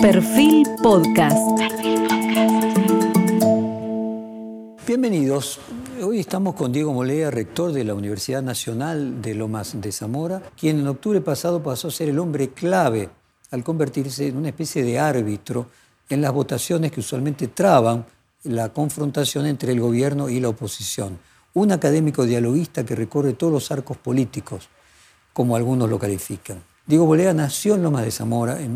Perfil Podcast. Bienvenidos. Hoy estamos con Diego Molea, rector de la Universidad Nacional de Lomas de Zamora, quien en octubre pasado pasó a ser el hombre clave al convertirse en una especie de árbitro en las votaciones que usualmente traban la confrontación entre el gobierno y la oposición. Un académico dialoguista que recorre todos los arcos políticos, como algunos lo califican. Diego Molea nació en Lomas de Zamora en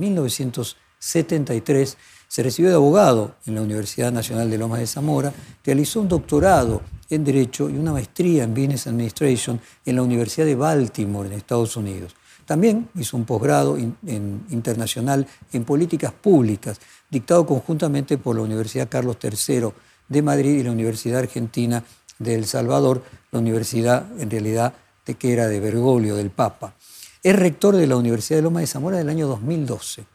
1973 se recibió de abogado en la Universidad Nacional de Lomas de Zamora, realizó un doctorado en Derecho y una maestría en Business Administration en la Universidad de Baltimore, en Estados Unidos. También hizo un posgrado internacional en políticas públicas, dictado conjuntamente por la Universidad Carlos III de Madrid y la Universidad Argentina de El Salvador, la universidad en realidad de que era de Bergoglio, del Papa. Es rector de la Universidad de Lomas de Zamora del año 2012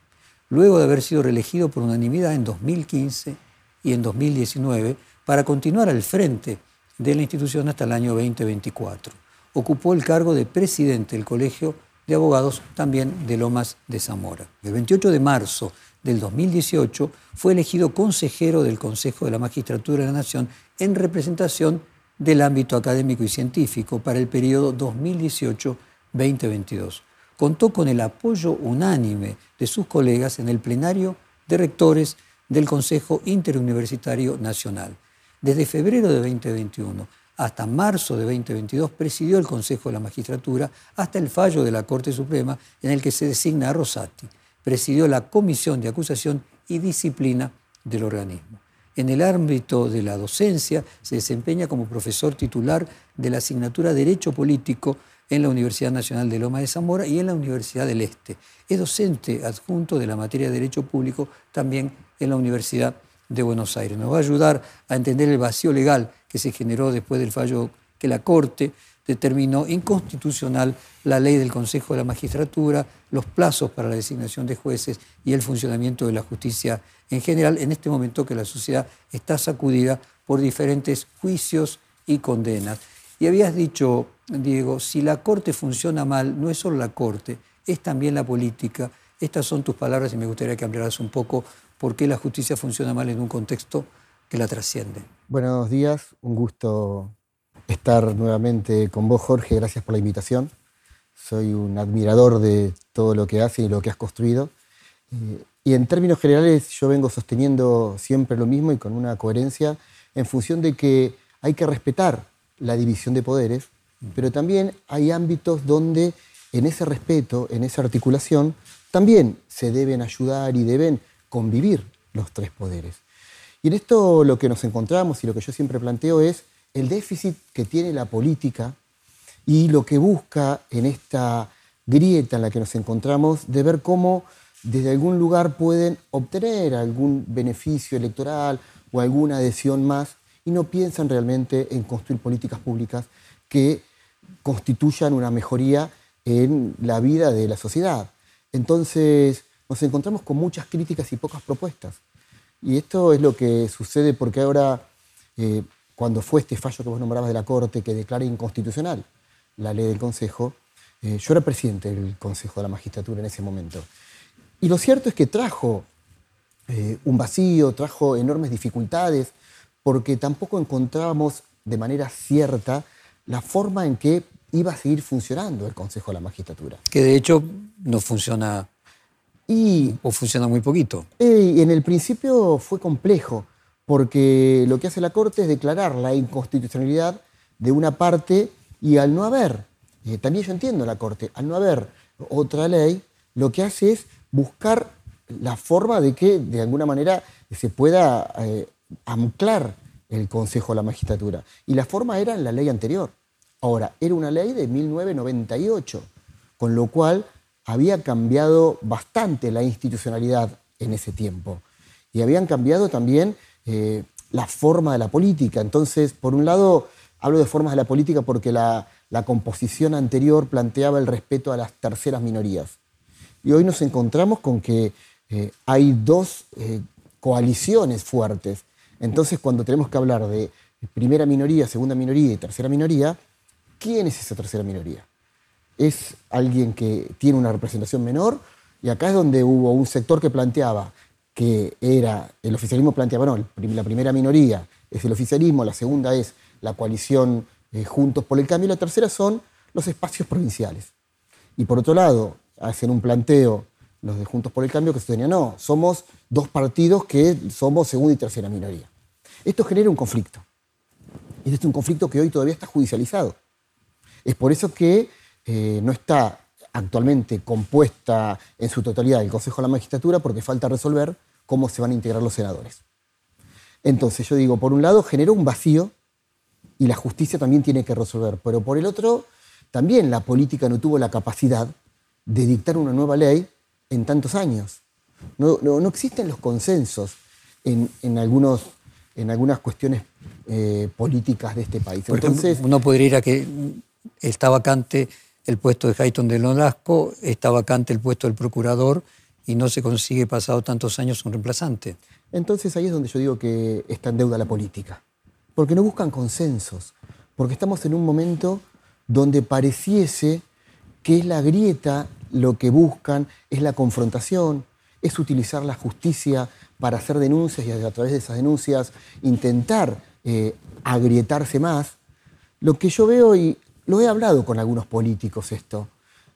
luego de haber sido reelegido por unanimidad en 2015 y en 2019 para continuar al frente de la institución hasta el año 2024. Ocupó el cargo de presidente del Colegio de Abogados también de Lomas de Zamora. El 28 de marzo del 2018 fue elegido consejero del Consejo de la Magistratura de la Nación en representación del ámbito académico y científico para el periodo 2018-2022 contó con el apoyo unánime de sus colegas en el plenario de rectores del Consejo Interuniversitario Nacional. Desde febrero de 2021 hasta marzo de 2022 presidió el Consejo de la Magistratura hasta el fallo de la Corte Suprema en el que se designa a Rosati. Presidió la Comisión de Acusación y Disciplina del organismo. En el ámbito de la docencia se desempeña como profesor titular de la asignatura Derecho Político en la Universidad Nacional de Loma de Zamora y en la Universidad del Este. Es docente adjunto de la materia de Derecho Público también en la Universidad de Buenos Aires. Nos va a ayudar a entender el vacío legal que se generó después del fallo que la Corte determinó inconstitucional la ley del Consejo de la Magistratura, los plazos para la designación de jueces y el funcionamiento de la justicia en general, en este momento que la sociedad está sacudida por diferentes juicios y condenas. Y habías dicho, Diego, si la Corte funciona mal, no es solo la Corte, es también la política. Estas son tus palabras y me gustaría que ampliaras un poco por qué la justicia funciona mal en un contexto que la trasciende. Buenos días, un gusto estar nuevamente con vos, Jorge. Gracias por la invitación. Soy un admirador de todo lo que haces y lo que has construido. Eh, y en términos generales yo vengo sosteniendo siempre lo mismo y con una coherencia en función de que hay que respetar la división de poderes, pero también hay ámbitos donde en ese respeto, en esa articulación, también se deben ayudar y deben convivir los tres poderes. Y en esto lo que nos encontramos y lo que yo siempre planteo es el déficit que tiene la política y lo que busca en esta grieta en la que nos encontramos de ver cómo desde algún lugar pueden obtener algún beneficio electoral o alguna adhesión más y no piensan realmente en construir políticas públicas que constituyan una mejoría en la vida de la sociedad. Entonces nos encontramos con muchas críticas y pocas propuestas. Y esto es lo que sucede porque ahora, eh, cuando fue este fallo que vos nombrabas de la Corte que declara inconstitucional la ley del Consejo, eh, yo era presidente del Consejo de la Magistratura en ese momento. Y lo cierto es que trajo eh, un vacío, trajo enormes dificultades porque tampoco encontrábamos de manera cierta la forma en que iba a seguir funcionando el Consejo de la Magistratura. Que de hecho no funciona y, o funciona muy poquito. Y en el principio fue complejo, porque lo que hace la Corte es declarar la inconstitucionalidad de una parte y al no haber, eh, también yo entiendo la Corte, al no haber otra ley, lo que hace es buscar la forma de que de alguna manera se pueda eh, anclar el Consejo de la Magistratura. Y la forma era en la ley anterior. Ahora, era una ley de 1998, con lo cual había cambiado bastante la institucionalidad en ese tiempo. Y habían cambiado también eh, la forma de la política. Entonces, por un lado, hablo de formas de la política porque la, composición anterior planteaba el respeto a las terceras minorías. Y hoy nos encontramos con que eh, hay dos eh, coaliciones fuertes entonces, cuando tenemos que hablar de primera minoría, segunda minoría y tercera minoría, ¿quién es esa tercera minoría? ¿Es alguien que tiene una representación menor? Y acá es donde hubo un sector que planteaba que era, el oficialismo planteaba, no, la primera minoría es el oficialismo, la segunda es la coalición eh, Juntos por el Cambio, y la tercera son los espacios provinciales. Y por otro lado, hacen un planteo los de Juntos por el Cambio que sostenían, no, somos dos partidos que somos segunda y tercera minoría. Esto genera un conflicto. Y este es un conflicto que hoy todavía está judicializado. Es por eso que eh, no está actualmente compuesta en su totalidad el Consejo de la Magistratura porque falta resolver cómo se van a integrar los senadores. Entonces yo digo, por un lado generó un vacío y la justicia también tiene que resolver, pero por el otro, también la política no tuvo la capacidad de dictar una nueva ley en tantos años. No, existen los consensos en, algunos, en algunas cuestiones eh, políticas de este país. Entonces, uno podría ir a que está vacante el puesto de Hayton de Nolasco, está vacante el puesto del procurador y no se consigue pasado tantos años un reemplazante. Entonces ahí es donde yo digo que está en deuda la política, porque no buscan consensos, porque estamos en un momento donde pareciese que es la grieta lo que buscan, es la confrontación, es utilizar la justicia para hacer denuncias y a través de esas denuncias intentar eh, agrietarse más. Lo que yo veo, y lo he hablado con algunos políticos esto,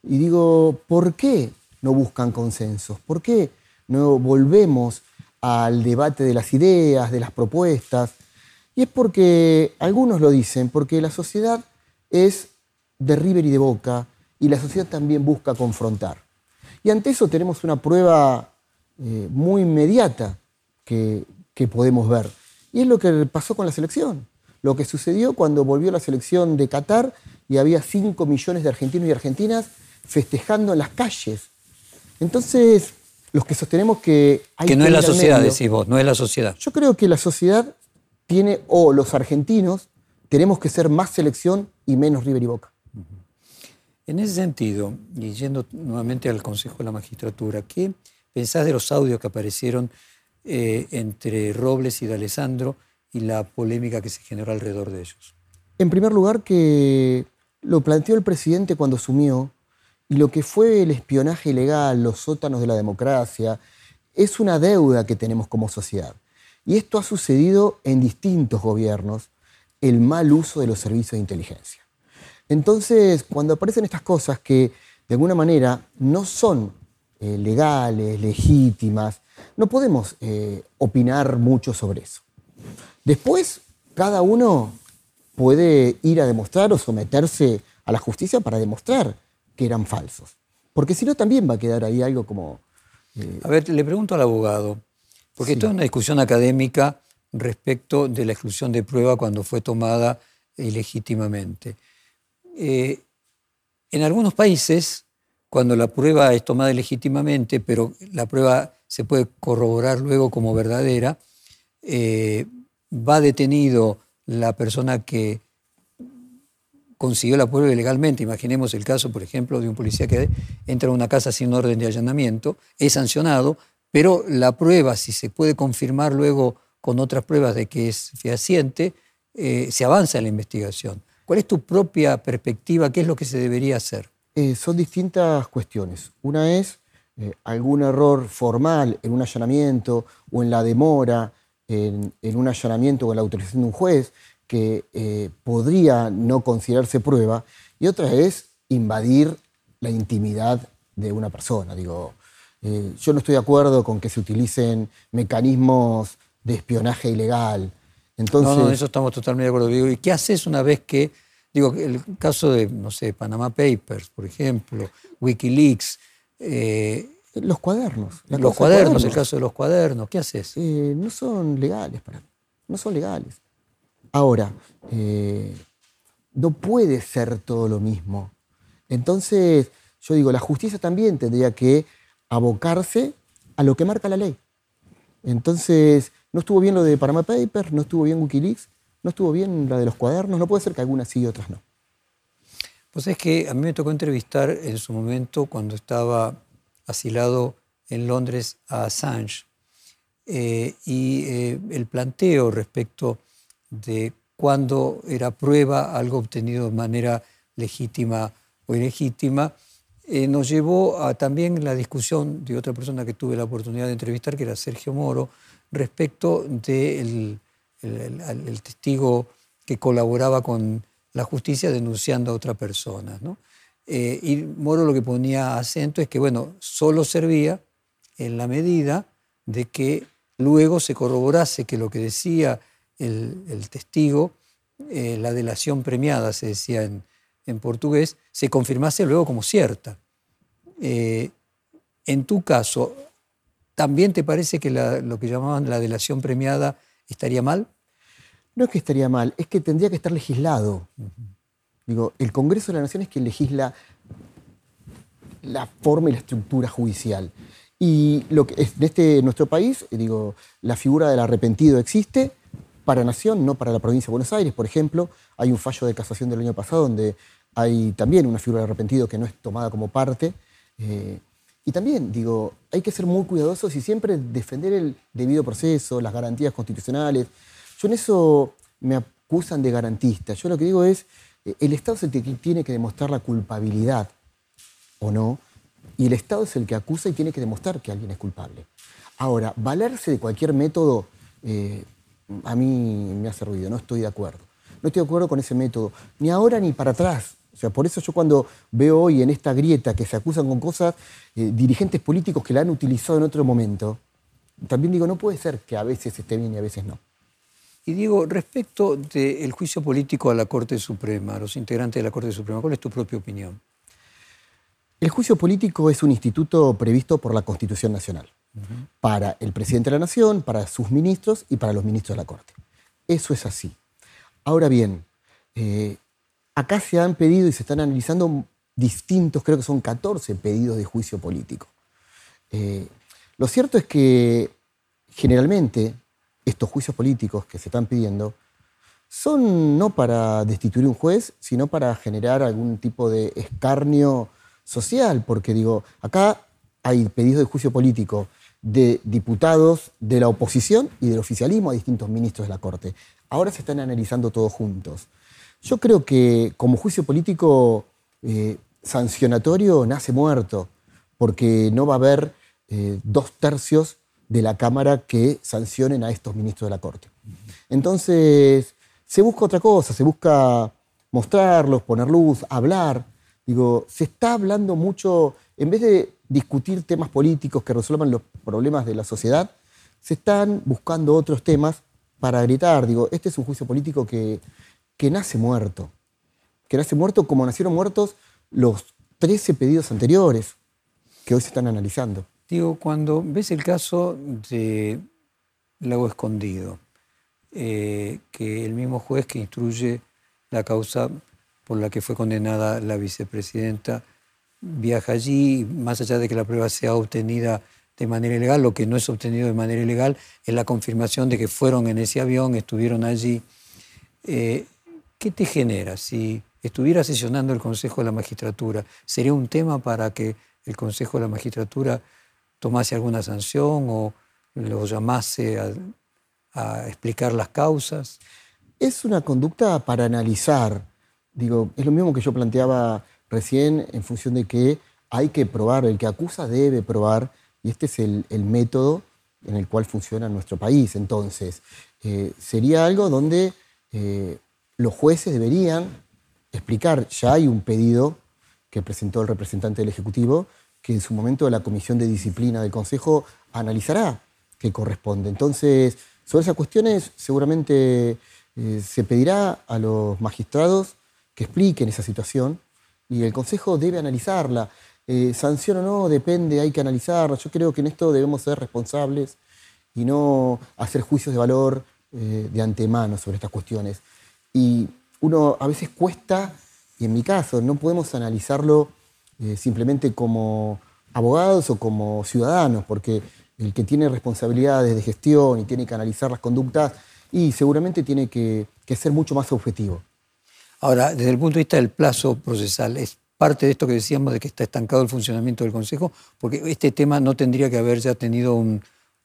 y digo, ¿por qué no buscan consensos? ¿Por qué no volvemos al debate de las ideas, de las propuestas. Y es porque, algunos lo dicen, porque la sociedad es de River y de Boca, y la sociedad también busca confrontar. Y ante eso tenemos una prueba eh, muy inmediata que, que podemos ver. Y es lo que pasó con la selección. Lo que sucedió cuando volvió la selección de Qatar y había 5 millones de argentinos y argentinas festejando en las calles. Entonces, los que sostenemos que hay que no es la sociedad, decís vos, no es la sociedad. Yo creo que la sociedad tiene, o los argentinos, tenemos que ser más selección y menos River y Boca. En ese sentido, y yendo nuevamente al Consejo de la Magistratura, ¿qué pensás de los audios que aparecieron eh, entre Robles y de Alessandro y la polémica que se generó alrededor de ellos? En primer lugar, que lo planteó el presidente cuando asumió, y lo que fue el espionaje ilegal, los sótanos de la democracia, es una deuda que tenemos como sociedad. Y esto ha sucedido en distintos gobiernos, el mal uso de los servicios de inteligencia. Entonces, cuando aparecen estas cosas que de alguna manera no son eh, legales, legítimas, no podemos eh, opinar mucho sobre eso. Después, cada uno puede ir a demostrar o someterse a la justicia para demostrar que eran falsos. Porque si no, también va a quedar ahí algo como... Eh, a ver, le pregunto al abogado, porque esto es una discusión académica respecto de la exclusión de prueba cuando fue tomada ilegítimamente. Eh, en algunos países, cuando la prueba es tomada ilegítimamente, pero la prueba se puede corroborar luego como verdadera, eh, va detenido la persona que consiguió la prueba ilegalmente. Imaginemos el caso, por ejemplo, de un policía que entra a una casa sin orden de allanamiento, es sancionado, pero la prueba, si se puede confirmar luego con otras pruebas de que es fehaciente, eh, se avanza en la investigación. ¿Cuál es tu propia perspectiva? ¿Qué es lo que se debería hacer? Eh, son distintas cuestiones. Una es eh, algún error formal en un allanamiento o en la demora en, un allanamiento o en la autorización de un juez, que eh, podría no considerarse prueba, y otra es invadir la intimidad de una persona. Digo, yo no estoy de acuerdo con que se utilicen mecanismos de espionaje ilegal. Entonces, no, eso estamos totalmente de acuerdo. Digo, ¿y qué haces una vez que, digo, el caso de, no sé, Panama Papers, por ejemplo, Wikileaks, eh, los cuadernos. Los cuadernos, el caso de los cuadernos, ¿qué haces? no son legales para mí, no son legales. Ahora, eh, no puede ser todo lo mismo. Entonces, yo digo, la justicia también tendría que abocarse a lo que marca la ley. Entonces, no estuvo bien lo de Panama Papers, no estuvo bien Wikileaks, no estuvo bien la de los cuadernos, no puede ser que algunas sí y otras no. Pues es que a mí me tocó entrevistar en su momento cuando estaba asilado en Londres a Assange eh, y eh, el planteo respecto de cuándo era prueba algo obtenido de manera legítima o ilegítima, eh, nos llevó a también la discusión de otra persona que tuve la oportunidad de entrevistar, que era Sergio Moro, respecto del el, testigo que colaboraba con la justicia denunciando a otra persona. Eh, y Moro lo que ponía acento es que, bueno, solo servía en la medida de que luego se corroborase que lo que decía el, testigo, eh, la delación premiada, se decía en, portugués, se confirmase luego como cierta. Eh, en tu caso, ¿también te parece que lo que llamaban la delación premiada estaría mal? No es que estaría mal, es que tendría que estar legislado. Digo, el Congreso de la Nación es quien legisla la forma y la estructura judicial. Y lo que en este, nuestro país, digo, la figura del arrepentido existe para Nación, no para la provincia de Buenos Aires. Por ejemplo, hay un fallo de casación del año pasado donde hay también una figura de arrepentido que no es tomada como parte. Eh, y también, digo, hay que ser muy cuidadosos y siempre defender el debido proceso, las garantías constitucionales. Yo en eso me acusan de garantista. Yo lo que digo es, eh, el Estado es el que tiene que demostrar la culpabilidad o no, y el Estado es el que acusa y tiene que demostrar que alguien es culpable. Ahora, valerse de cualquier método eh, a mí me hace ruido, no estoy de acuerdo. No estoy de acuerdo con ese método, ni ahora ni para atrás. O sea, por eso yo cuando veo hoy en esta grieta que se acusan con cosas, eh, dirigentes políticos que la han utilizado en otro momento, también digo, no puede ser que a veces esté bien y a veces no. Y digo, respecto del juicio político a la Corte Suprema, a los integrantes de la Corte Suprema, ¿cuál es tu propia opinión? El juicio político es un instituto previsto por la Constitución Nacional para el presidente de la Nación, para sus ministros y para los ministros de la Corte. Eso es así. Ahora bien, eh, acá se han pedido y se están analizando distintos, creo que son 14 pedidos de juicio político. Eh, lo cierto es que generalmente estos juicios políticos que se están pidiendo son no para destituir un juez, sino para generar algún tipo de escarnio social, porque digo, acá hay pedidos de juicio político de diputados de la oposición y del oficialismo a distintos ministros de la Corte. Ahora se están analizando todos juntos. Yo creo que como juicio político eh, sancionatorio nace muerto, porque no va a haber eh, dos tercios de la Cámara que sancionen a estos ministros de la Corte. Entonces, se busca otra cosa, se busca mostrarlos, poner luz, hablar. Digo, se está hablando mucho, en vez de discutir temas políticos que resuelvan los problemas de la sociedad, se están buscando otros temas para gritar. Digo, este es un juicio político que, que nace muerto, que nace muerto como nacieron muertos los 13 pedidos anteriores que hoy se están analizando. Digo, cuando ves el caso de Lago Escondido, eh, que el mismo juez que instruye la causa por la que fue condenada la vicepresidenta viaja allí, más allá de que la prueba sea obtenida de manera ilegal, lo que no es obtenido de manera ilegal es la confirmación de que fueron en ese avión, estuvieron allí. Eh, ¿Qué te genera? Si estuviera sesionando el Consejo de la Magistratura, ¿sería un tema para que el Consejo de la Magistratura tomase alguna sanción o lo llamase a, explicar las causas? Es una conducta para analizar. Digo, es lo mismo que yo planteaba recién en función de que hay que probar, el que acusa debe probar, y este es el, método en el cual funciona nuestro país. Entonces, eh, sería algo donde eh, los jueces deberían explicar, ya hay un pedido que presentó el representante del Ejecutivo, que en su momento la Comisión de Disciplina del Consejo analizará qué corresponde. Entonces, sobre esas cuestiones seguramente eh, se pedirá a los magistrados que expliquen esa situación y el Consejo debe analizarla. Eh, o no, depende, hay que analizarla. Yo creo que en esto debemos ser responsables y no hacer juicios de valor eh, de antemano sobre estas cuestiones. Y uno a veces cuesta, y en mi caso, no podemos analizarlo eh, simplemente como abogados o como ciudadanos, porque el que tiene responsabilidades de gestión y tiene que analizar las conductas, y seguramente tiene que, ser mucho más objetivo. Ahora, desde el punto de vista del plazo procesal, ¿es parte de esto que decíamos de que está estancado el funcionamiento del Consejo? Porque este tema no tendría que haber ya tenido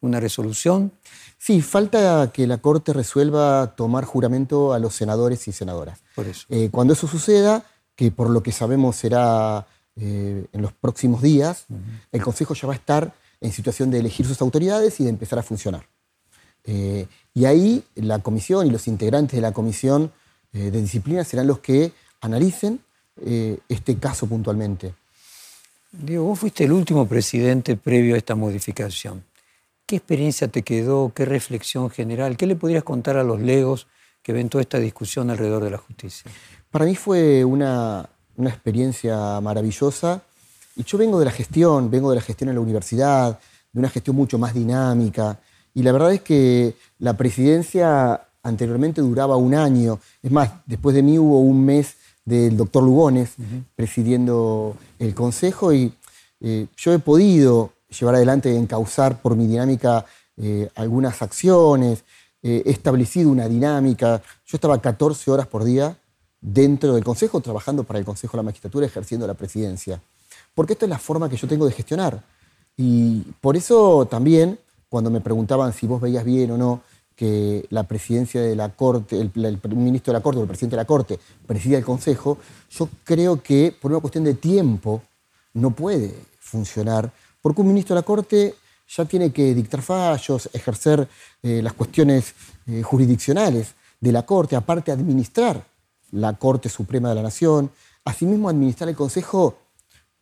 una resolución. Sí, falta que la Corte resuelva tomar juramento a los senadores y senadoras. Por eso. Eh, cuando eso suceda, que por lo que sabemos será eh, en los próximos días, el Consejo ya va a estar en situación de elegir sus autoridades y de empezar a funcionar. Eh, y ahí la comisión y los integrantes de la comisión de disciplina serán los que analicen este caso puntualmente. Diego, vos fuiste el último presidente previo a esta modificación. ¿Qué experiencia te quedó? ¿Qué reflexión general? ¿Qué le podrías contar a los legos que ven toda esta discusión alrededor de la justicia? Para mí fue una, experiencia maravillosa. Y yo vengo de la gestión, vengo de la gestión en la universidad, de una gestión mucho más dinámica. Y la verdad es que la presidencia anteriormente duraba un año. Es más, después de mí hubo un mes del doctor Lugones presidiendo el consejo y eh, yo he podido llevar adelante, encauzar por mi dinámica eh, algunas acciones, eh, he establecido una dinámica. Yo estaba 14 horas por día dentro del Consejo, trabajando para el Consejo de la Magistratura, ejerciendo la presidencia. Porque esta es la forma que yo tengo de gestionar. Y por eso también, cuando me preguntaban si vos veías bien o no que la presidencia de la Corte, el, ministro de la Corte o el presidente de la Corte presida el Consejo, yo creo que por una cuestión de tiempo no puede funcionar porque un ministro de la Corte ya tiene que dictar fallos, ejercer eh, las cuestiones eh, jurisdiccionales de la Corte, aparte administrar la Corte Suprema de la Nación, asimismo administrar el Consejo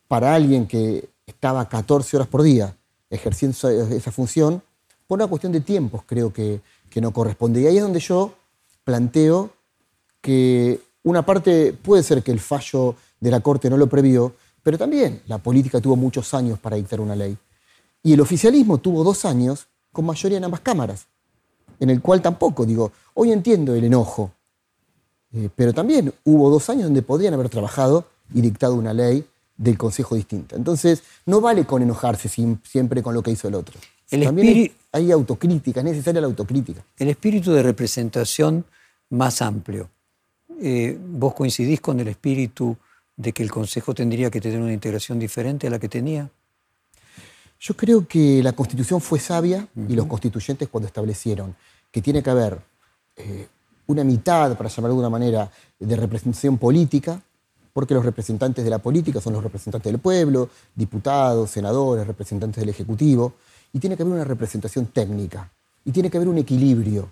para alguien que estaba 14 horas por día ejerciendo esa función, por una cuestión de tiempos creo que, que no corresponde. Y ahí es donde yo planteo que una parte puede ser que el fallo de la Corte no lo previó, pero también la política tuvo muchos años para dictar una ley. Y el oficialismo tuvo dos años con mayoría en ambas cámaras, en el cual tampoco, digo, hoy entiendo el enojo, eh, pero también hubo dos años donde podrían haber trabajado y dictado una ley del Consejo distinta. Entonces, no vale con enojarse siempre con lo que hizo el otro. también hay, autocrítica, es necesaria la autocrítica. El espíritu de representación más amplio. Eh, ¿Vos coincidís con el espíritu de que el Consejo tendría que tener una integración diferente a la que tenía? Yo creo que la Constitución fue sabia y los constituyentes cuando establecieron que tiene que haber eh, una mitad, para llamarlo de alguna manera, de representación política, porque los representantes de la política son los representantes del pueblo, diputados, senadores, representantes del Ejecutivo, y tiene que haber una representación técnica, y tiene que haber un equilibrio.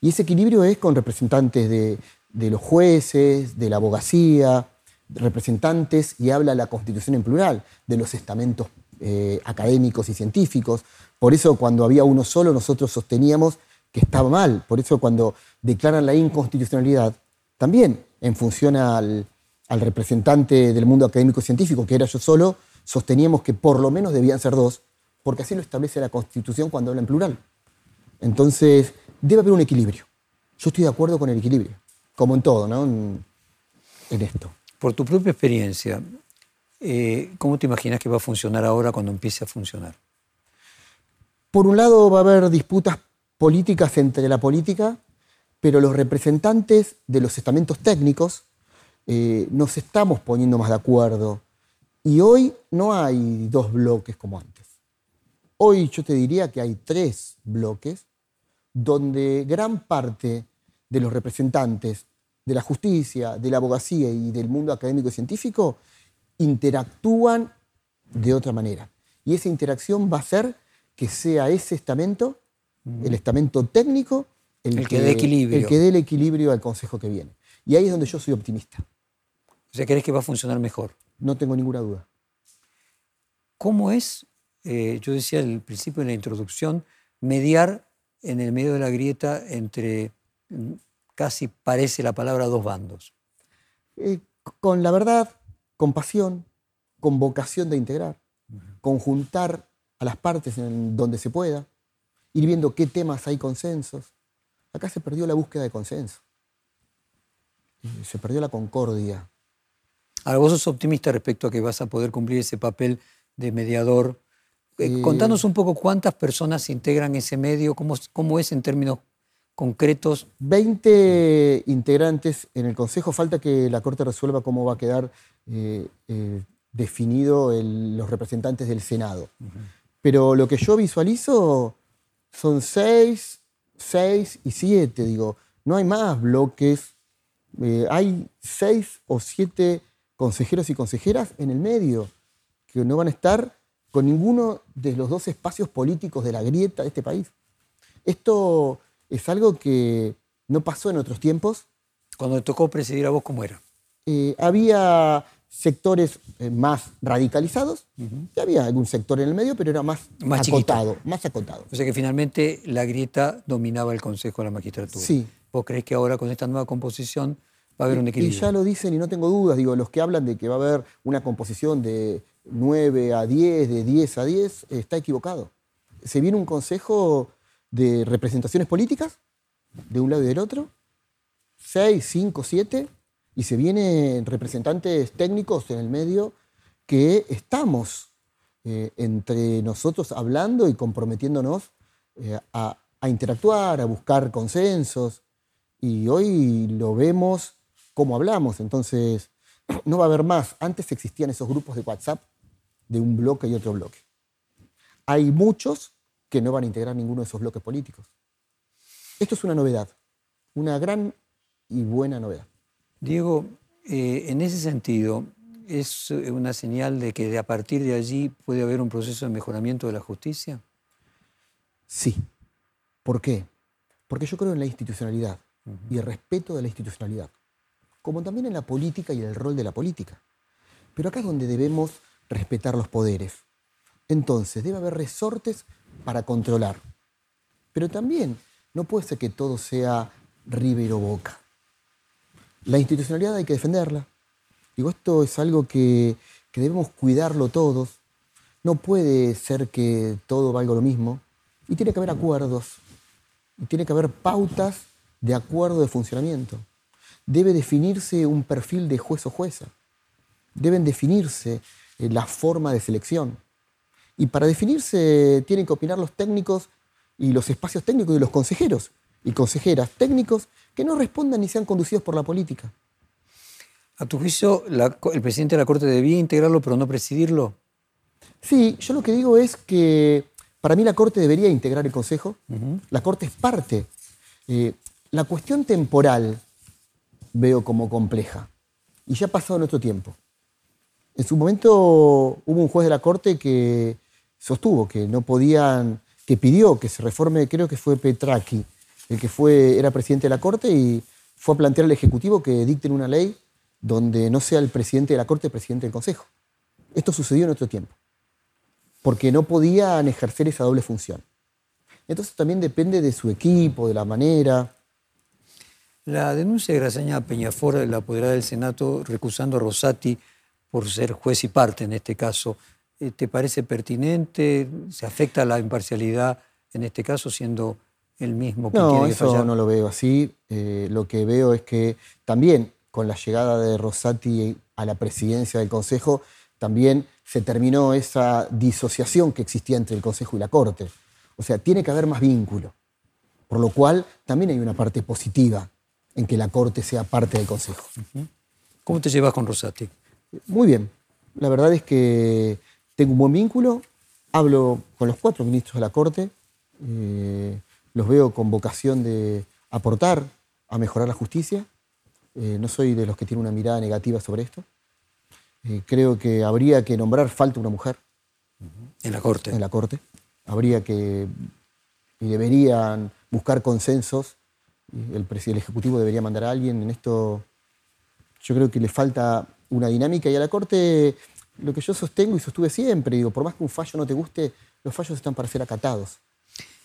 Y ese equilibrio es con representantes de, de los jueces, de la abogacía, representantes, y habla la Constitución en plural, de los estamentos eh, académicos y científicos. Por eso cuando había uno solo nosotros sosteníamos que estaba mal. Por eso cuando declaran la inconstitucionalidad, también en función al, representante del mundo académico científico, que era yo solo, sosteníamos que por lo menos debían ser dos, porque así lo establece la Constitución cuando habla en plural. Entonces, debe haber un equilibrio. Yo estoy de acuerdo con el equilibrio, como en todo, ¿no? en esto. Por tu propia experiencia, eh, ¿cómo te imaginas que va a funcionar ahora cuando empiece a funcionar? Por un lado va a haber disputas políticas entre la política, pero los representantes de los estamentos técnicos eh, nos estamos poniendo más de acuerdo. Y hoy no hay dos bloques como antes. Hoy yo te diría que hay tres bloques donde gran parte de los representantes de la justicia, de la abogacía y del mundo académico y científico interactúan de otra manera. Y esa interacción va a hacer que sea ese estamento, el estamento técnico, el, que, dé equilibrio. el que dé el equilibrio al consejo que viene. Y ahí es donde yo soy optimista. O sea, ¿crees que va a funcionar mejor? No tengo ninguna duda. ¿Cómo es, eh, yo decía al principio en la introducción, mediar en el medio de la grieta entre casi parece la palabra dos bandos. Eh, con la verdad, con pasión, con vocación de integrar, conjuntar a las partes en donde se pueda, ir viendo qué temas hay consensos. Acá se perdió la búsqueda de consenso. Se perdió la concordia. Ahora, vos sos optimista respecto a que vas a poder cumplir ese papel de mediador. Eh, contanos un poco cuántas personas integran ese medio, cómo, cómo es en términos concretos? 20 integrantes en el Consejo. Falta que la Corte resuelva cómo va a quedar eh, eh, definido los representantes del Senado. Pero lo que yo visualizo son 6, 6 y 7. Digo, no hay más bloques. Eh, hay 6 o 7 consejeros y consejeras en el medio, que no van a estar con ninguno de los dos espacios políticos de la grieta de este país. Esto es algo que no pasó en otros tiempos. Cuando te tocó presidir a vos, ¿cómo era? Eh, había sectores eh, más radicalizados y había algún sector en el medio, pero era más, acotado, más acotado. O sea que finalmente la grieta dominaba el Consejo de la Magistratura. Sí. ¿Vos crees que ahora con esta nueva composición va a haber un equilibrio? Y ya lo dicen y no tengo dudas, digo, los que hablan de que va a haber una composición de 9 a 10, de 10 a 10, está equivocado. Se viene un consejo de representaciones políticas, de un lado y del otro, 6, 5, 7, y se vienen representantes técnicos en el medio que estamos eh, entre nosotros hablando y comprometiéndonos eh, a, interactuar, a buscar consensos. Y hoy lo vemos como hablamos. Entonces, no va a haber más. Antes existían esos grupos de WhatsApp de un bloque y otro bloque. Hay muchos que no van a integrar ninguno de esos bloques políticos. Esto es una novedad, una gran y buena novedad. Diego, eh, en ese sentido, ¿es una señal de que a partir de allí puede haber un proceso de mejoramiento de la justicia? Sí. ¿Por qué? Porque yo creo en la institucionalidad y el respeto de la institucionalidad, como también en la política y el rol de la política. Pero acá es donde debemos respetar los poderes. Entonces, debe haber resortes para controlar. Pero también no puede ser que todo sea Rivero Boca. La institucionalidad hay que defenderla. Digo, esto es algo que, debemos cuidarlo todos. No puede ser que todo valga lo mismo. Y tiene que haber acuerdos. Y tiene que haber pautas de acuerdo de funcionamiento. Debe definirse un perfil de juez o jueza. Deben definirse eh, la forma de selección. Y para definirse tienen que opinar los técnicos y los espacios técnicos y los consejeros y consejeras técnicos que no respondan ni sean conducidos por la política. ¿A tu juicio el presidente de la Corte debía integrarlo pero no presidirlo? Sí, yo lo que digo es que para mí la Corte debería integrar el Consejo. La Corte es parte. Eh, la cuestión temporal veo como compleja. Y ya ha pasado nuestro tiempo. En su momento hubo un juez de la Corte que sostuvo que no podían, que pidió que se reforme, creo que fue Petraki, el que fue, era presidente de la Corte y fue a plantear al Ejecutivo que dicten una ley donde no sea el presidente de la Corte presidente del Consejo. Esto sucedió en otro tiempo, porque no podían ejercer esa doble función. Entonces también depende de su equipo, de la manera. La denuncia de Grasaña Peñafora, la apoderada del Senado, recusando a Rosati por ser juez y parte en este caso, ¿te parece pertinente? ¿Se afecta la imparcialidad en este caso siendo el mismo que no, eso no lo veo así. Eh, lo que veo es que también con la llegada de Rosati a la presidencia del Consejo, también se terminó esa disociación que existía entre el Consejo y la Corte. O sea, tiene que haber más vínculo. Por lo cual, también hay una parte positiva en que la Corte sea parte del Consejo. ¿Cómo te llevas con Rosati? Muy bien. La verdad es que tengo un buen vínculo. Hablo con los cuatro ministros de la Corte. Eh, los veo con vocación de aportar a mejorar la justicia. Eh, no soy de los que tienen una mirada negativa sobre esto. Eh, creo que habría que nombrar falta una mujer. En la Corte. En la Corte. Habría que y deberían buscar consensos. El, el Ejecutivo debería mandar a alguien. En esto yo creo que le falta una dinámica y a la Corte lo que yo sostengo y sostuve siempre, digo, por más que un fallo no te guste, los fallos están para ser acatados.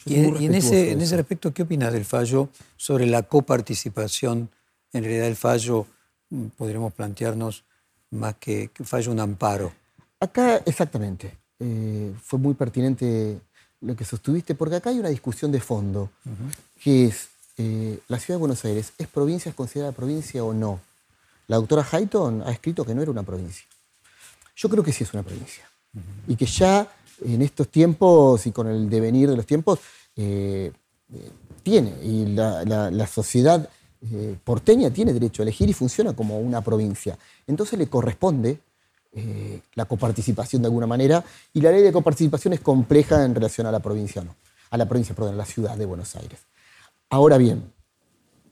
Y, en, ese, en ese respecto, ¿qué opinas del fallo sobre la coparticipación? En realidad el fallo, mm, podríamos plantearnos más que, que fallo un amparo. Acá, exactamente. Eh, fue muy pertinente lo que sostuviste, porque acá hay una discusión de fondo, que es, eh, ¿la ciudad de Buenos Aires es provincia, es considerada provincia o no? La doctora Hayton ha escrito que no era una provincia. Yo creo que sí es una provincia. Y que ya en estos tiempos y con el devenir de los tiempos, eh, eh, tiene. Y la, sociedad eh, porteña tiene derecho a elegir y funciona como una provincia. Entonces le corresponde la coparticipación de alguna manera y la ley de coparticipación es compleja en relación a la provincia, no, a la provincia, perdón, a la ciudad de Buenos Aires. Ahora bien,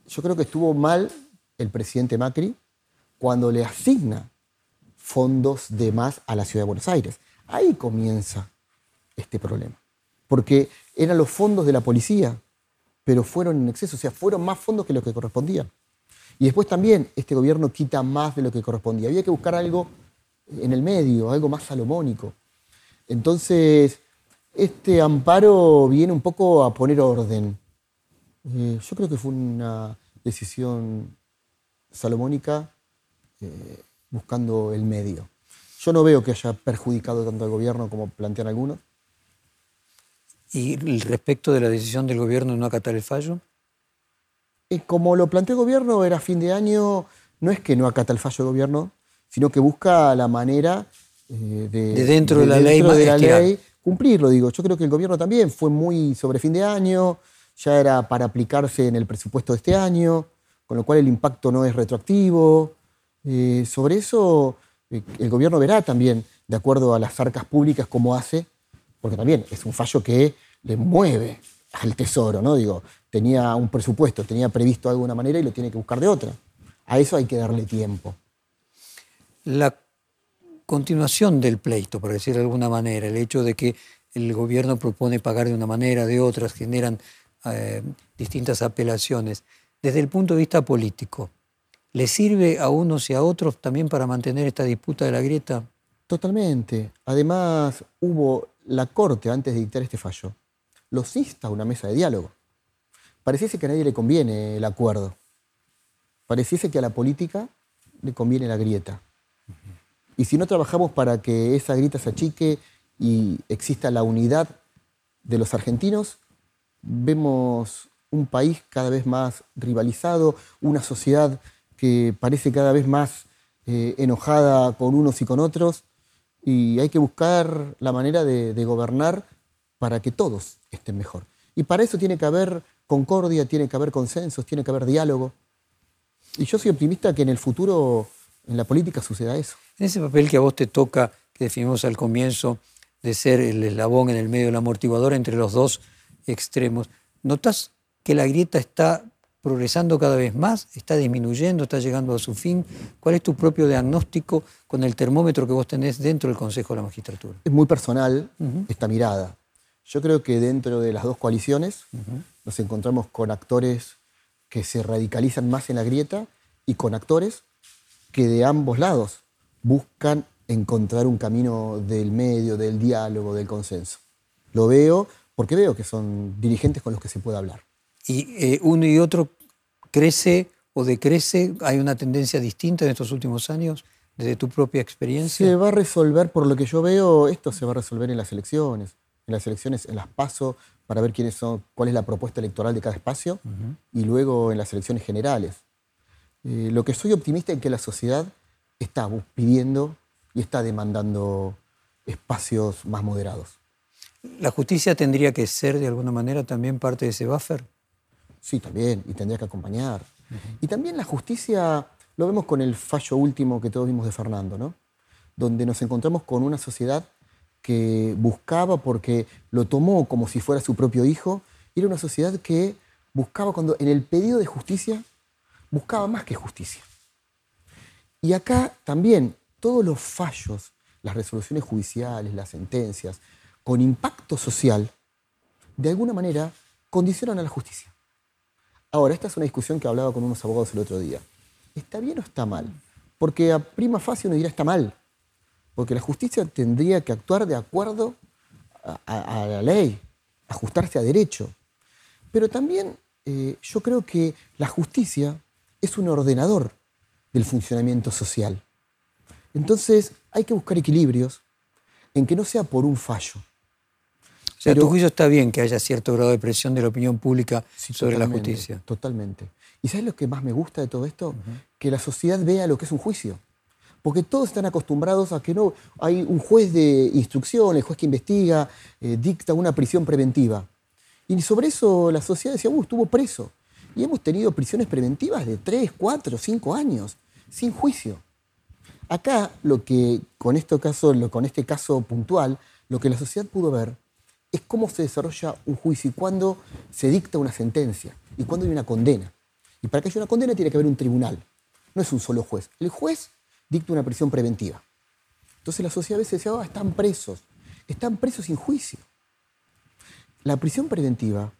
yo creo que estuvo mal el presidente Macri cuando le asigna fondos de más a la ciudad de Buenos Aires. Ahí comienza este problema. Porque eran los fondos de la policía, pero fueron en exceso, o sea, fueron más fondos que lo que correspondían. Y después también este gobierno quita más de lo que correspondía. Había que buscar algo en el medio, algo más salomónico. Entonces, este amparo viene un poco a poner orden. Eh, yo creo que fue una decisión salomónica eh, buscando el medio. Yo no veo que haya perjudicado tanto al gobierno como plantean algunos. ¿Y respecto de la decisión del gobierno de no acatar el fallo? Eh, como lo planteó el gobierno, era fin de año, no es que no acata el fallo del gobierno, sino que busca la manera de, dentro de, la, ley, de la ley cumplirlo. Digo, yo creo que el gobierno también fue muy sobre fin de año, ya era para aplicarse en el presupuesto de este año, con lo cual el impacto no es retroactivo. Eh, sobre eso eh, el gobierno verá también, de acuerdo a las arcas públicas, cómo hace, porque también es un fallo que le mueve al tesoro, ¿no? Digo, tenía un presupuesto, tenía previsto de alguna manera y lo tiene que buscar de otra. A eso hay que darle tiempo. La continuación del pleito, por decir de alguna manera, el hecho de que el gobierno propone pagar de una manera, de otras, generan eh, distintas apelaciones. Desde el punto de vista político, ¿le sirve a unos y a otros también para mantener esta disputa de la grieta? Totalmente. Además, hubo la Corte, antes de dictar este fallo, los insta a una mesa de diálogo. Pareciese que a nadie le conviene el acuerdo. Pareciese que a la política le conviene la grieta. Y si no trabajamos para que esa grita se achique y exista la unidad de los argentinos, vemos un país cada vez más rivalizado, una sociedad que parece cada vez más eh, enojada con unos y con otros, y hay que buscar la manera de, gobernar para que todos estén mejor. Y para eso tiene que haber concordia, tiene que haber consensos, tiene que haber diálogo. Y yo soy optimista que en el futuro en la política suceda eso. En ese papel que a vos te toca, que definimos al comienzo, de ser el eslabón en el medio del amortiguador entre los dos extremos, ¿notas que la grieta está progresando cada vez más, está disminuyendo, está llegando a su fin? ¿Cuál es tu propio diagnóstico con el termómetro que vos tenés dentro del Consejo de la Magistratura? Es muy personal esta mirada. Yo creo que dentro de las dos coaliciones nos encontramos con actores que se radicalizan más en la grieta y con actores que de ambos lados buscan encontrar un camino del medio, del diálogo, del consenso. Lo veo porque veo que son dirigentes con los que se puede hablar. ¿Y eh, uno y otro crece o decrece? ¿Hay una tendencia distinta en estos últimos años desde tu propia experiencia? Se va a resolver, por lo que yo veo, esto se va a resolver en las elecciones. En las elecciones, en las paso para ver quiénes son, cuál es la propuesta electoral de cada espacio y luego en las elecciones generales. Eh, lo que soy optimista es que la sociedad está pidiendo y está demandando espacios más moderados. ¿La justicia tendría que ser de alguna manera también parte de ese buffer? Sí, también, y tendría que acompañar. Y también la justicia, lo vemos con el fallo último que todos vimos de Fernando, ¿no? Donde nos encontramos con una sociedad que buscaba porque lo tomó como si fuera su propio hijo, y era una sociedad que buscaba cuando en el pedido de justicia buscaba más que justicia. Y acá también todos los fallos, las resoluciones judiciales, las sentencias, con impacto social, de alguna manera condicionan a la justicia. Ahora, esta es una discusión que hablaba con unos abogados el otro día. ¿Está bien o está mal? Porque a prima facie uno dirá está mal, porque la justicia tendría que actuar de acuerdo a, la ley, ajustarse a derecho. Pero también eh, yo creo que la justicia es un ordenador del funcionamiento social. Entonces hay que buscar equilibrios en que no sea por un fallo. O sea, tu juicio está bien que haya cierto grado de presión de la opinión pública sobre la justicia. Totalmente. ¿Y sabes lo que más me gusta de todo esto? Que la sociedad vea lo que es un juicio. Porque todos están acostumbrados a que no hay un juez de instrucción, el juez que investiga, eh, dicta una prisión preventiva. Y sobre eso la sociedad decía, uh, estuvo preso. Y hemos tenido prisiones preventivas de 3, 4, 5 años, sin juicio. Acá, lo que con este caso, con este caso puntual, lo que la sociedad pudo ver es cómo se desarrolla un juicio y cuándo se dicta una sentencia y cuándo hay una condena. Y para que haya una condena tiene que haber un tribunal. No es un solo juez. El juez dicta una prisión preventiva. Entonces la sociedad a veces dice, ah, están presos, están presos sin juicio. La prisión preventiva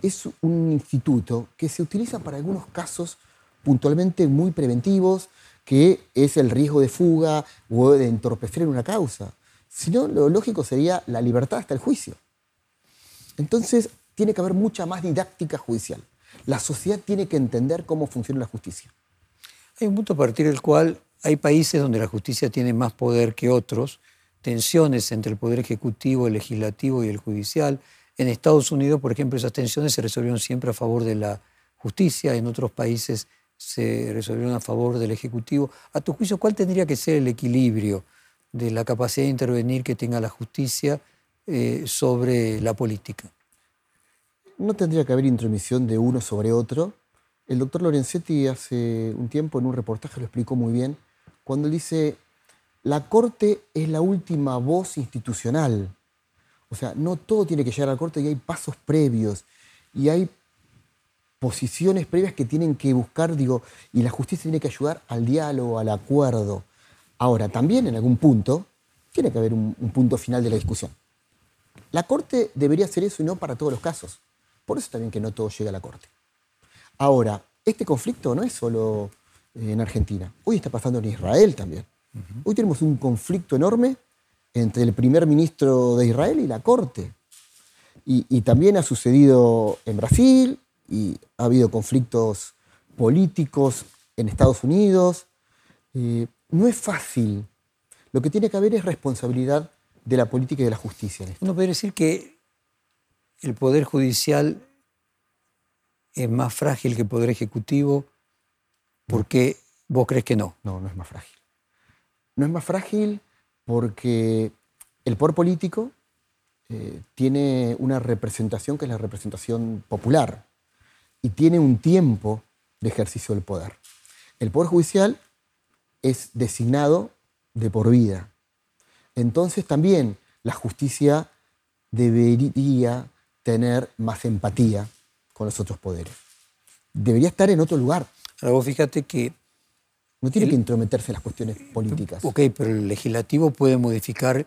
es un instituto que se utiliza para algunos casos puntualmente muy preventivos, que es el riesgo de fuga o de entorpecer en una causa. Si no, lo lógico sería la libertad hasta el juicio. Entonces, tiene que haber mucha más didáctica judicial. La sociedad tiene que entender cómo funciona la justicia. Hay un punto a partir del cual hay países donde la justicia tiene más poder que otros, tensiones entre el poder ejecutivo, el legislativo y el judicial. En Estados Unidos, por ejemplo, esas tensiones se resolvieron siempre a favor de la justicia, en otros países se resolvieron a favor del ejecutivo. A tu juicio, ¿cuál tendría que ser el equilibrio de la capacidad de intervenir que tenga la justicia eh, sobre la política? No tendría que haber intromisión de uno sobre otro. El doctor Lorenzetti hace un tiempo en un reportaje lo explicó muy bien, cuando dice, la Corte es la última voz institucional. O sea, no todo tiene que llegar a la Corte y hay pasos previos y hay posiciones previas que tienen que buscar, digo, y la justicia tiene que ayudar al diálogo, al acuerdo. Ahora, también en algún punto tiene que haber un punto final de la discusión. La Corte debería hacer eso y no para todos los casos. Por eso también que no todo llega a la Corte. Ahora, este conflicto no es solo eh, en Argentina, hoy está pasando en Israel también. Hoy tenemos un conflicto enorme entre el primer ministro de Israel y la Corte. Y, también ha sucedido en Brasil, y ha habido conflictos políticos en Estados Unidos. Eh, no es fácil. Lo que tiene que haber es responsabilidad de la política y de la justicia. Uno puede decir que el Poder Judicial es más frágil que el Poder Ejecutivo. ¿Por qué vos crees que no? No, no es más frágil. No es más frágil porque el poder político eh, tiene una representación que es la representación popular y tiene un tiempo de ejercicio del poder. El poder judicial es designado de por vida. Entonces también la justicia debería tener más empatía con los otros poderes. Debería estar en otro lugar. Ahora vos fíjate que... No tiene que intrometerse en las cuestiones políticas. Ok, pero el legislativo puede modificar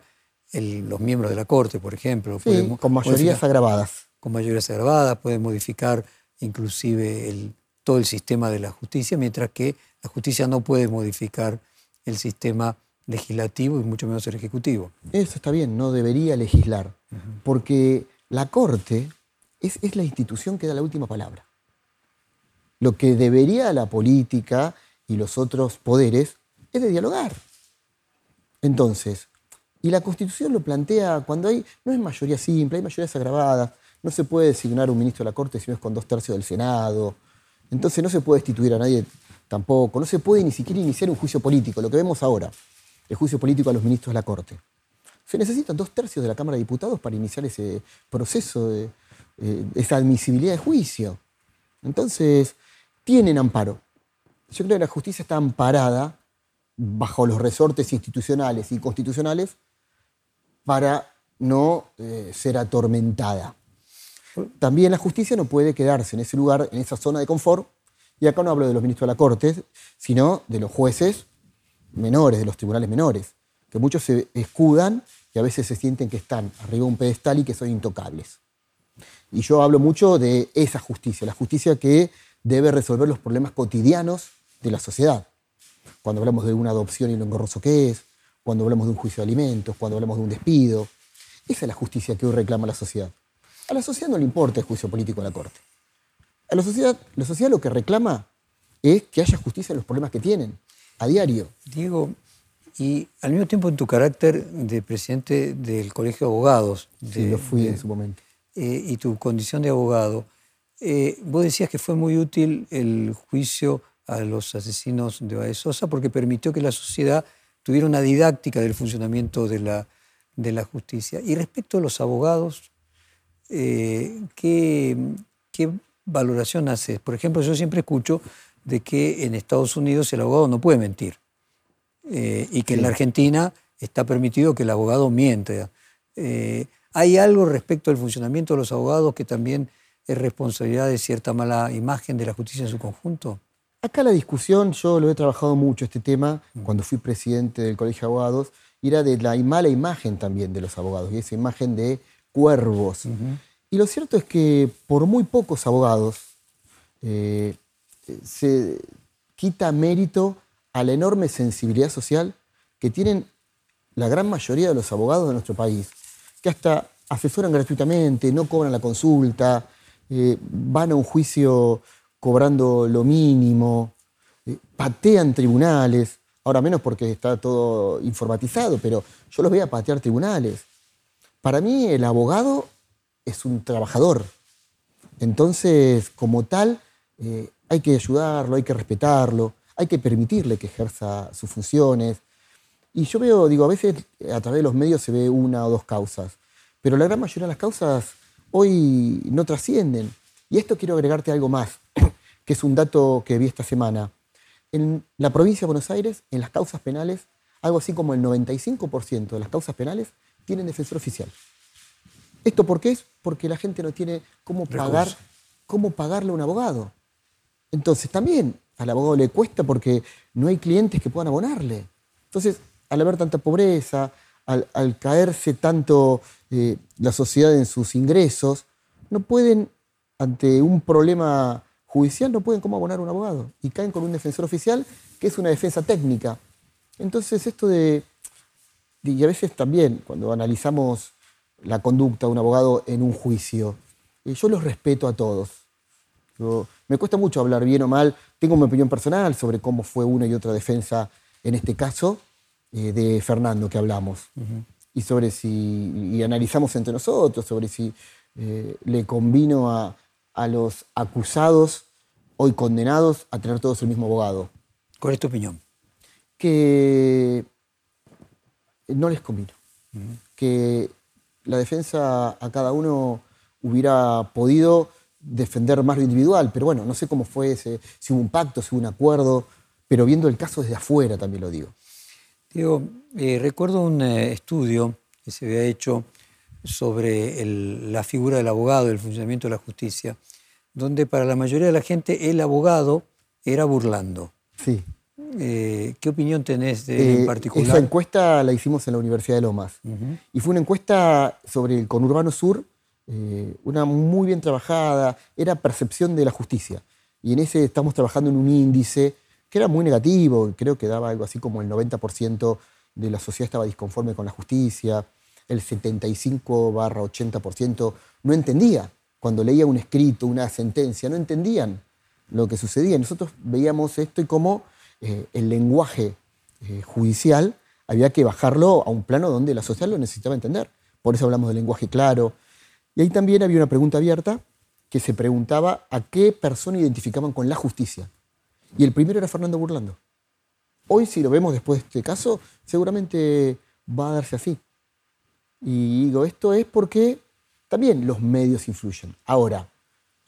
los miembros de la Corte, por ejemplo. Sí, con mayorías agravadas. Con mayorías agravadas, puede modificar inclusive el, todo el sistema de la justicia, mientras que la justicia no puede modificar el sistema legislativo y mucho menos el ejecutivo. Eso está bien, no debería legislar, porque la Corte es, la institución que da la última palabra. Lo que debería la política y los otros poderes es de dialogar. Entonces, y la Constitución lo plantea cuando hay, no es mayoría simple, hay mayorías agravadas, no se puede designar un ministro de la Corte si no es con dos tercios del Senado, entonces no se puede destituir a nadie tampoco, no se puede ni siquiera iniciar un juicio político, lo que vemos ahora, el juicio político a los ministros de la Corte. Se necesitan dos tercios de la Cámara de Diputados para iniciar ese proceso de, eh, esa admisibilidad de juicio. Entonces, tienen amparo. Yo creo que la justicia está amparada bajo los resortes institucionales y constitucionales para no eh, ser atormentada. También la justicia no puede quedarse en ese lugar, en esa zona de confort, y acá no hablo de los ministros de la Corte, sino de los jueces menores, de los tribunales menores, que muchos se escudan y a veces se sienten que están arriba de un pedestal y que son intocables. Y yo hablo mucho de esa justicia, la justicia que debe resolver los problemas cotidianos de la sociedad. Cuando hablamos de una adopción y lo engorroso que es, cuando hablamos de un juicio de alimentos, cuando hablamos de un despido. Esa es la justicia que hoy reclama la sociedad. A la sociedad no le importa el juicio político de la Corte. A la sociedad, la sociedad lo que reclama es que haya justicia en los problemas que tienen, a diario. Diego, y al mismo tiempo en tu carácter de presidente del Colegio de Abogados. sí, lo fui en su momento. Eh, y tu condición de abogado, eh, vos decías que fue muy útil el juicio a los asesinos de Baez Sosa porque permitió que la sociedad tuviera una didáctica del funcionamiento de la, de la justicia. Y respecto a los abogados, eh, ¿qué, ¿qué valoración haces? Por ejemplo, yo siempre escucho de que en Estados Unidos el abogado no puede mentir y que en la Argentina está permitido que el abogado miente. ¿Hay algo respecto al funcionamiento de los abogados que también es responsabilidad de cierta mala imagen de la justicia en su conjunto? Acá la discusión, yo lo he trabajado mucho este tema mm. cuando fui presidente del Colegio de Abogados y era de la mala imagen también de los abogados, y esa imagen de cuervos. Y lo cierto es que por muy pocos abogados eh, se quita mérito a la enorme sensibilidad social que tienen la gran mayoría de los abogados de nuestro país, que hasta asesoran gratuitamente, no cobran la consulta, eh, van a un juicio cobrando lo mínimo, eh, patean tribunales, ahora menos porque está todo informatizado, pero yo los voy a patear tribunales. Para mí el abogado es un trabajador, entonces como tal eh, hay que ayudarlo, hay que respetarlo, hay que permitirle que ejerza sus funciones. Y yo veo, digo, a veces a través de los medios se ve una o dos causas, pero la gran mayoría de las causas hoy no trascienden. Y esto quiero agregarte algo más, que es un dato que vi esta semana. En la provincia de Buenos Aires, en las causas penales, algo así como el 95% de las causas penales tienen defensor oficial. ¿Esto por qué es? Porque la gente no tiene cómo pagar, cómo pagarle a un abogado. Entonces también al abogado le cuesta porque no hay clientes que puedan abonarle. Entonces, al haber tanta pobreza, al, caerse tanto eh, la sociedad en sus ingresos, no pueden, ante un problema judicial, no pueden cómo abonar a un abogado. Y caen con un defensor oficial que es una defensa técnica. Entonces, esto de. Y a veces también, cuando analizamos la conducta de un abogado en un juicio, eh, yo los respeto a todos. Me cuesta mucho hablar bien o mal. Tengo mi opinión personal sobre cómo fue una y otra defensa en este caso, eh, de Fernando que hablamos. Y sobre si, y analizamos entre nosotros, sobre si eh, le convino a, a, los acusados, hoy condenados, a tener todos el mismo abogado. ¿Cuál es tu opinión? Que no les convino. Que la defensa a cada uno hubiera podido defender más lo individual, pero bueno, no sé cómo fue ese, si hubo un pacto, si hubo un acuerdo, pero viendo el caso desde afuera también lo digo. Digo, eh, recuerdo un eh, estudio que se había hecho sobre la figura del abogado, el funcionamiento de la justicia, donde para la mayoría de la gente el abogado era burlando. Sí. Eh, ¿Qué opinión tenés de, en particular? Esa encuesta la hicimos en la Universidad de Lomas. Y fue una encuesta sobre el conurbano sur, una muy bien trabajada, era percepción de la justicia. Y en ese estamos trabajando en un índice que era muy negativo, creo que daba algo así como el 90% de la sociedad estaba disconforme con la justicia, el 75 barra 80% no entendía. Cuando leía un escrito, una sentencia, no entendían lo que sucedía. Nosotros veíamos esto y cómo eh, el lenguaje eh, judicial había que bajarlo a un plano donde la sociedad lo necesitaba entender. Por eso hablamos del lenguaje claro. Y ahí también había una pregunta abierta que se preguntaba a qué persona identificaban con la justicia. Y el primero era Fernando Burlando. Hoy, si lo vemos después de este caso, seguramente va a darse así. Y digo, esto es porque también los medios influyen. Ahora,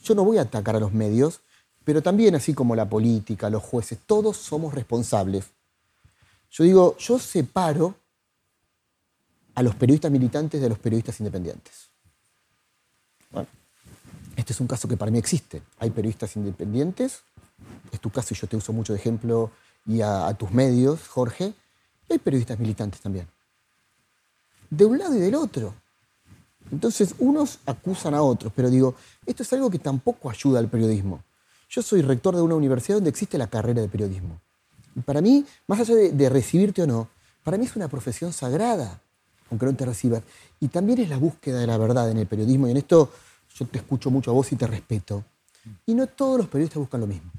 yo no voy a atacar a los medios, pero también así como la política, los jueces, todos somos responsables. Yo digo, yo separo a los periodistas militantes de los periodistas independientes. Bueno, este es un caso que para mí existe. Hay periodistas independientes es tu caso y yo te uso mucho de ejemplo, y a, tus medios, Jorge, hay periodistas militantes también. De un lado y del otro. Entonces, unos acusan a otros, pero digo, esto es algo que tampoco ayuda al periodismo. Yo soy rector de una universidad donde existe la carrera de periodismo. Y para mí, más allá de recibirte o no, para mí es una profesión sagrada, aunque no te. Y también es la búsqueda de la verdad en el periodismo, y en esto yo te escucho mucho a vos y te respeto. Y no todos los periodistas buscan lo mismo.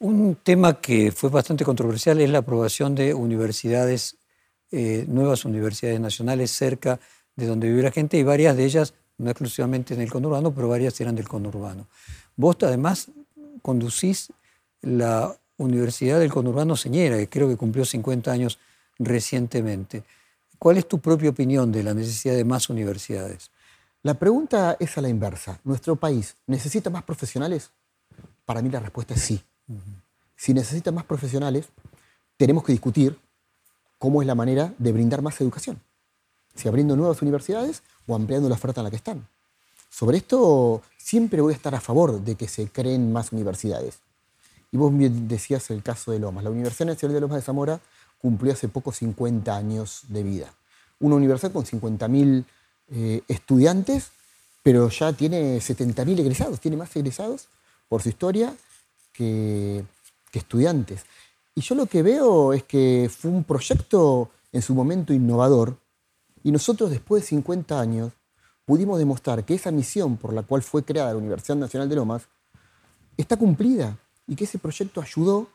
Un tema que fue bastante controversial es la aprobación de universidades, eh, nuevas universidades nacionales cerca de donde vive la gente y varias de ellas, no exclusivamente en el conurbano, pero varias eran del conurbano. Vos además conducís la Universidad del Conurbano Señera, que creo que cumplió 50 años recientemente. ¿Cuál es tu propia opinión de la necesidad de más universidades? La pregunta es a la inversa. ¿Nuestro país necesita más profesionales? Para mí la respuesta es sí. Si necesita más profesionales, tenemos que discutir cómo es la manera de brindar más educación. Si abriendo nuevas universidades o ampliando la oferta en la que están. Sobre esto siempre voy a estar a favor de que se creen más universidades. Y vos decías el caso de Lomas. La Universidad Nacional de Lomas de Zamora cumplió hace poco 50 años de vida. Una universidad con 50.000 eh, estudiantes, pero ya tiene 70.000 egresados, tiene más egresados por su historia que, que estudiantes. Y yo lo que veo es que fue un proyecto en su momento innovador y nosotros después de 50 años pudimos demostrar que esa misión por la cual fue creada la Universidad Nacional de Lomas está cumplida y que ese proyecto ayudó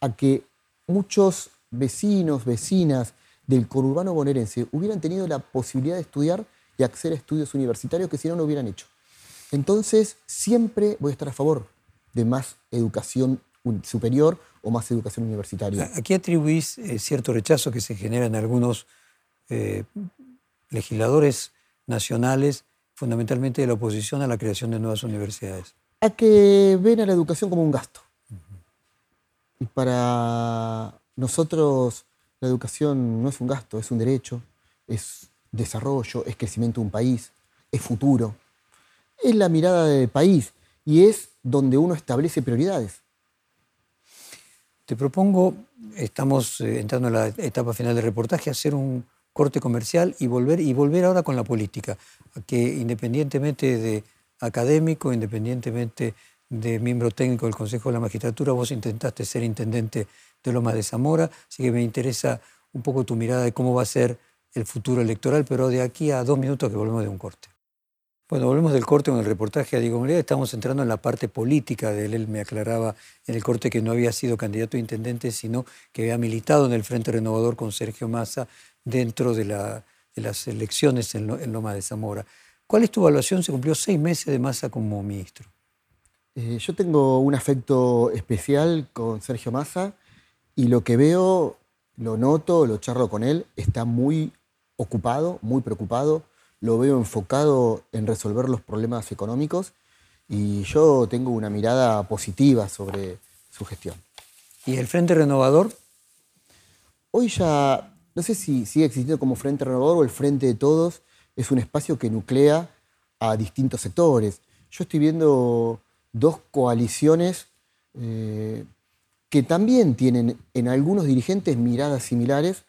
a que muchos vecinos, vecinas del conurbano bonaerense hubieran tenido la posibilidad de estudiar y acceder a estudios universitarios que si no, no hubieran hecho. Entonces, siempre voy a estar a favor de más educación superior o más educación universitaria. Aquí atribuís eh, cierto rechazo que se genera en algunos eh, legisladores nacionales, fundamentalmente de la oposición a la creación de nuevas universidades. A que ven a la educación como un gasto. Y para nosotros la educación no es un gasto, es un derecho, es desarrollo, es crecimiento de un país, es futuro. Es la mirada del país y es donde uno establece prioridades. Te propongo, estamos eh, entrando en la etapa final del reportaje, hacer un corte comercial y volver, y volver ahora con la política, que independientemente de académico, independientemente de miembro técnico del Consejo de la Magistratura, vos intentaste ser intendente de Loma de Zamora, así que me interesa un poco tu mirada de cómo va a ser el futuro electoral, pero de aquí a dos minutos que volvemos de un corte. Bueno, volvemos del corte con el reportaje a Diego Molina. Estamos entrando en la parte política de él. Él me aclaraba en el corte que no había sido candidato a intendente, sino que había militado en el Frente Renovador con Sergio Massa dentro de, las elecciones en, Loma de Zamora. ¿Cuál es tu evaluación? Se cumplió seis meses de Massa como ministro. Eh, yo tengo un afecto especial con Sergio Massa y lo que veo, lo noto, lo charlo con él, está muy ocupado, muy preocupado lo veo enfocado en resolver los problemas económicos y yo tengo una mirada positiva sobre su gestión. ¿Y el Frente Renovador? Hoy ya, no sé si sigue existiendo como Frente Renovador o el Frente de Todos, es un espacio que nuclea a distintos sectores. Yo estoy viendo dos coaliciones eh, que también tienen en algunos dirigentes miradas similares,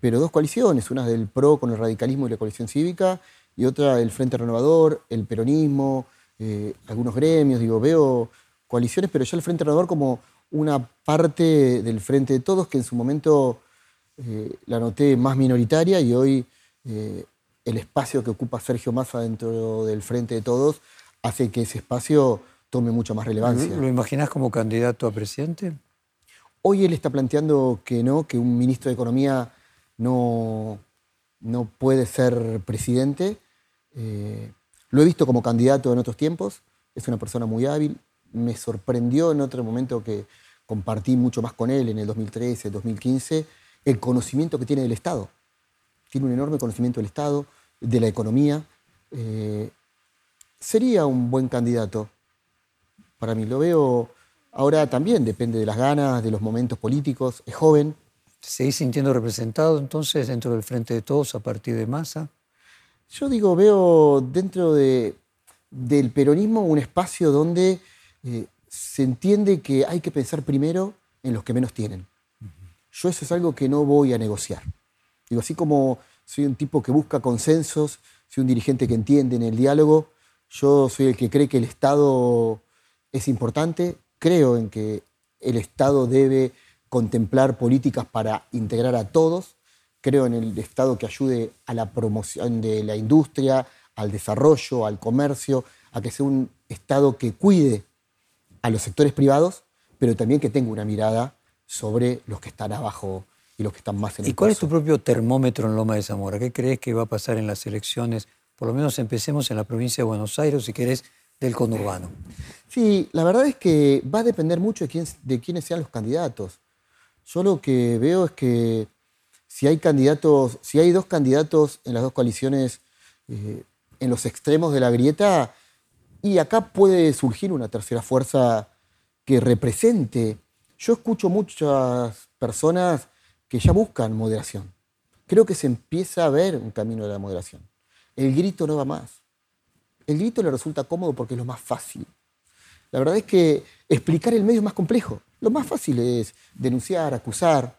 pero dos coaliciones, una del PRO con el radicalismo y la coalición cívica, y otra el Frente Renovador, el peronismo, eh, algunos gremios, digo, veo coaliciones, pero ya el Frente Renovador como una parte del Frente de Todos que en su momento eh, la noté más minoritaria y hoy eh, el espacio que ocupa Sergio Massa dentro del Frente de Todos hace que ese espacio tome mucha más relevancia. ¿Lo imaginás como candidato a presidente? Hoy él está planteando que no, que un ministro de Economía no, no puede ser presidente. Eh, lo he visto como candidato en otros tiempos, es una persona muy hábil. Me sorprendió en otro momento que compartí mucho más con él en el 2013, 2015, el conocimiento que tiene del Estado. Tiene un enorme conocimiento del Estado, de la economía. Eh, sería un buen candidato para mí. Lo veo ahora también, depende de las ganas, de los momentos políticos. Es joven, ¿Te seguís sintiendo representado entonces dentro del Frente de Todos a partir de masa? Yo digo, veo dentro de, del peronismo un espacio donde eh, se entiende que hay que pensar primero en los que menos tienen. Yo eso es algo que no voy a negociar. Digo, así como soy un tipo que busca consensos, soy un dirigente que entiende en el diálogo, yo soy el que cree que el Estado es importante, creo en que el Estado debe contemplar políticas para integrar a todos. Creo en el Estado que ayude a la promoción de la industria, al desarrollo, al comercio, a que sea un Estado que cuide a los sectores privados, pero también que tenga una mirada sobre los que están abajo y los que están más en el ¿Y cuál es tu propio termómetro en Loma de Zamora? ¿Qué crees que va a pasar en las elecciones? Por lo menos empecemos en la provincia de Buenos Aires, si querés, del conurbano. Sí, la verdad es que va a depender mucho de, quién, de quiénes sean los candidatos. Yo lo que veo es que si hay candidatos, si hay dos candidatos en las dos coaliciones eh, en los extremos de la grieta, y acá puede surgir una tercera fuerza que represente. Yo escucho muchas personas que ya buscan moderación. Creo que se empieza a ver un camino de la moderación. El grito no va más. El grito le resulta cómodo porque es lo más fácil. La verdad es que explicar el medio es más complejo. Lo más fácil es denunciar, acusar.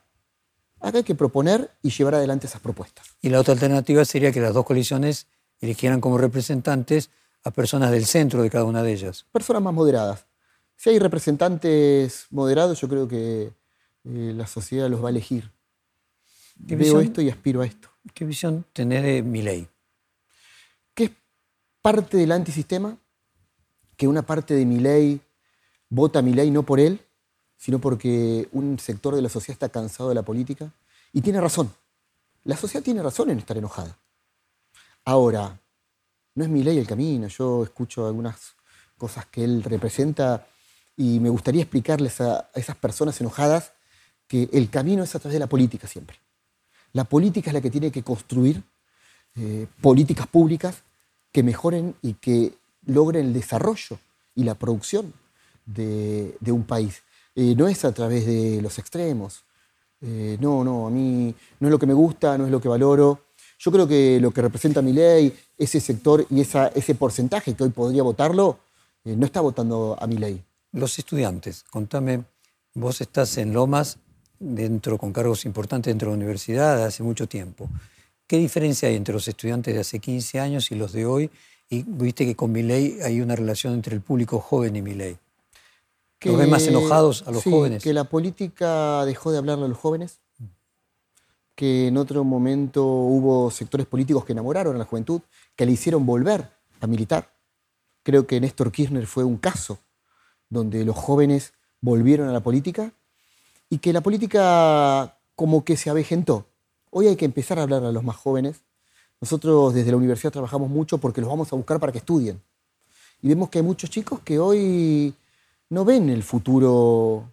Acá hay que proponer y llevar adelante esas propuestas. Y la otra alternativa sería que las dos coaliciones eligieran como representantes a personas del centro de cada una de ellas. Personas más moderadas. Si hay representantes moderados, yo creo que eh, la sociedad los va a elegir. Veo esto y aspiro a esto. ¿Qué visión tenés de mi ley? Parte del antisistema, que una parte de mi ley vota mi ley no por él, sino porque un sector de la sociedad está cansado de la política y tiene razón. La sociedad tiene razón en estar enojada. Ahora, no es mi ley el camino, yo escucho algunas cosas que él representa y me gustaría explicarles a, esas personas enojadas que el camino es a través de la política siempre. La política es la que tiene que construir eh, políticas públicas que mejoren y que logren el desarrollo y la producción de, un país. Eh, no es a través de los extremos. Eh, no, no, a mí no es lo que me gusta, no es lo que valoro. Yo creo que lo que representa mi ley, ese sector y ese porcentaje que hoy podría votarlo, no está votando a mi ley. Los estudiantes, contame, vos estás en Lomas dentro, con cargos importantes dentro de la universidad hace mucho tiempo. ¿Qué diferencia hay entre los estudiantes de hace 15 años y los de hoy? Y viste que con mi ley hay una relación entre el público joven y mi ley. ¿Los ves más enojados a los jóvenes? Que la política dejó de hablarle a los jóvenes, que en otro momento hubo sectores políticos que enamoraron a la juventud, que le hicieron volver a militar. Creo que Néstor Kirchner fue un caso donde los jóvenes volvieron a la política y que la política como que se avejentó. Hoy hay que empezar a hablar a los más jóvenes. Nosotros desde la universidad trabajamos mucho porque los vamos a buscar para que estudien. Y vemos que hay muchos chicos que hoy no ven el futuro,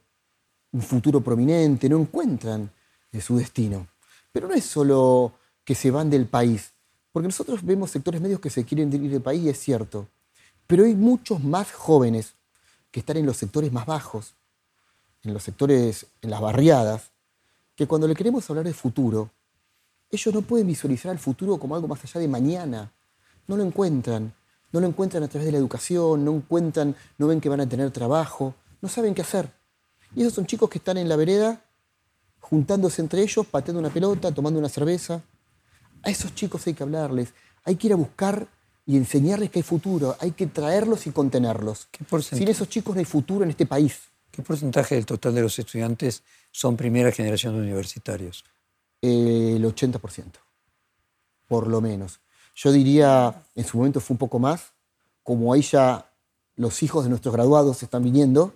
un futuro prominente, no encuentran su destino. Pero no es solo que se van del país, porque nosotros vemos sectores medios que se quieren ir del país es cierto. Pero hay muchos más jóvenes que están en los sectores más bajos, en los sectores, en las barriadas, que cuando le queremos hablar de futuro, ellos no pueden visualizar el futuro como algo más allá de mañana. No lo encuentran. No lo encuentran a través de la educación, no encuentran, no ven que van a tener trabajo, no saben qué hacer. Y esos son chicos que están en la vereda, juntándose entre ellos, pateando una pelota, tomando una cerveza. A esos chicos hay que hablarles, hay que ir a buscar y enseñarles que hay futuro, hay que traerlos y contenerlos. Sin esos chicos no hay futuro en este país. ¿Qué porcentaje del total de los estudiantes son primera generación de universitarios? El 80%, por lo menos. Yo diría, en su momento fue un poco más, como ahí ya los hijos de nuestros graduados están viniendo,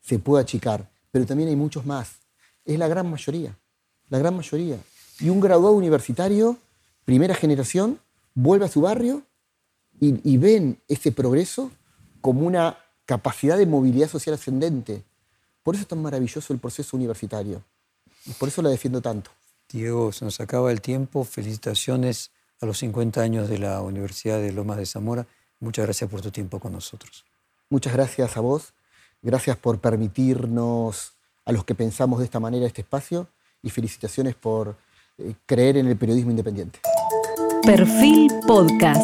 se puede achicar, pero también hay muchos más. Es la gran mayoría, la gran mayoría. Y un graduado universitario, primera generación, vuelve a su barrio y, y ven ese progreso como una capacidad de movilidad social ascendente. Por eso es tan maravilloso el proceso universitario. Por eso la defiendo tanto. Diego, se nos acaba el tiempo. Felicitaciones a los 50 años de la Universidad de Lomas de Zamora. Muchas gracias por tu tiempo con nosotros. Muchas gracias a vos. Gracias por permitirnos a los que pensamos de esta manera este espacio y felicitaciones por eh, creer en el periodismo independiente. Perfil Podcast.